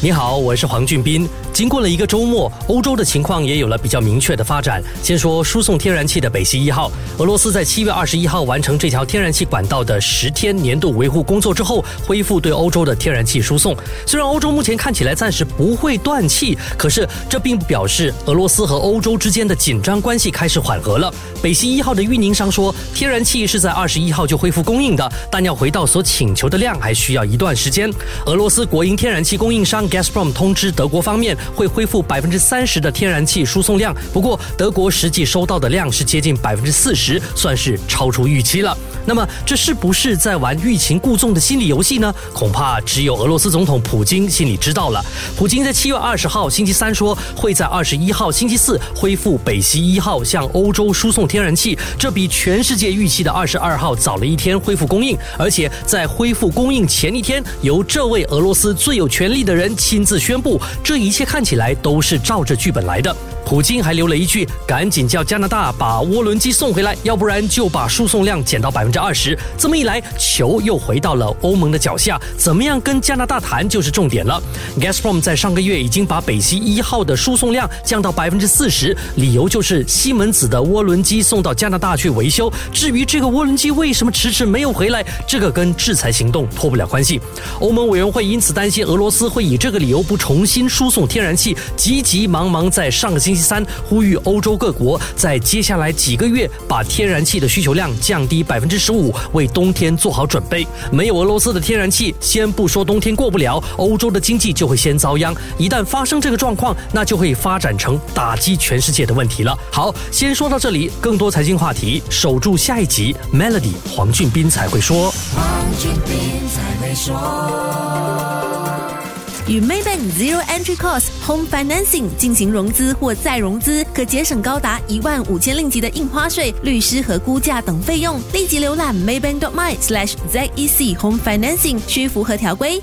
你好，我是黄俊斌。经过了一个周末，欧洲的情况也有了比较明确的发展。先说输送天然气的北溪一号，俄罗斯在七月二十一号完成这条天然气管道的十天年度维护工作之后，恢复对欧洲的天然气输送。虽然欧洲目前看起来暂时不会断气，可是这并不表示俄罗斯和欧洲之间的紧张关系开始缓和了。北溪一号的运营商说，天然气是在二十一号就恢复供应的，但要回到所请求的量还需要一段时间。俄罗斯国营天然气供应商 Gazprom 通知德国方面。会恢复百分之三十的天然气输送量，不过德国实际收到的量是接近百分之四十，算是超出预期了。那么这是不是在玩欲擒故纵的心理游戏呢？恐怕只有俄罗斯总统普京心里知道了。普京在七月二十号星期三说，会在二十一号星期四恢复北溪一号向欧洲输送天然气，这比全世界预期的二十二号早了一天恢复供应，而且在恢复供应前一天，由这位俄罗斯最有权力的人亲自宣布，这一切看起来都是照着剧本来的。普京还留了一句：“赶紧叫加拿大把涡轮机送回来，要不然就把输送量减到百分之二十。”这么一来，球又回到了欧盟的脚下，怎么样跟加拿大谈就是重点了。Gazprom 在上个月已经把北溪一号的输送量降到百分之四十，理由就是西门子的涡轮机送到加拿大去维修。至于这个涡轮机为什么迟迟没有回来，这个跟制裁行动脱不了关系。欧盟委员会因此担心俄罗斯会以这这个理由不重新输送天然气，急急忙忙在上个星期。三呼吁欧洲各国在接下来几个月把天然气的需求量降低百分之十五，为冬天做好准备。没有俄罗斯的天然气，先不说冬天过不了，欧洲的经济就会先遭殃。一旦发生这个状况，那就会发展成打击全世界的问题了。好，先说到这里，更多财经话题，守住下一集。Melody 黄俊斌才会说。黄俊斌才会说。与 Maybank Zero Entry Cost Home Financing 进行融资或再融资，可节省高达一万五千令吉的印花税、律师和估价等费用。立即浏览 Maybank dot my slash zec home financing，需符合条规。